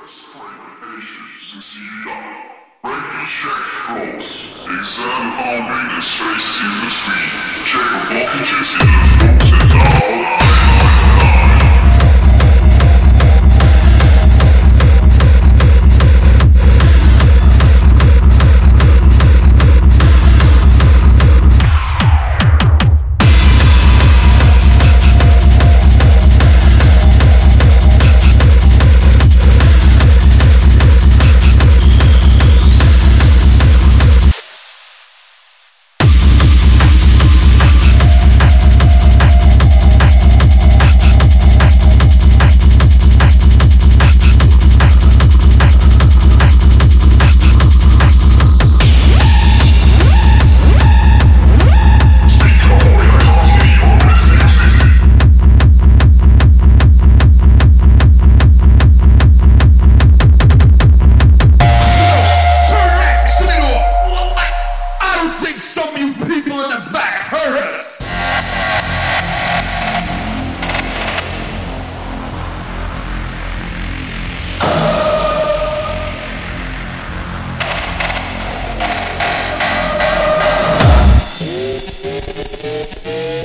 Whispering patience in Syria. Regular check flows. Examine how space seems to be. Blockages in the floor. Música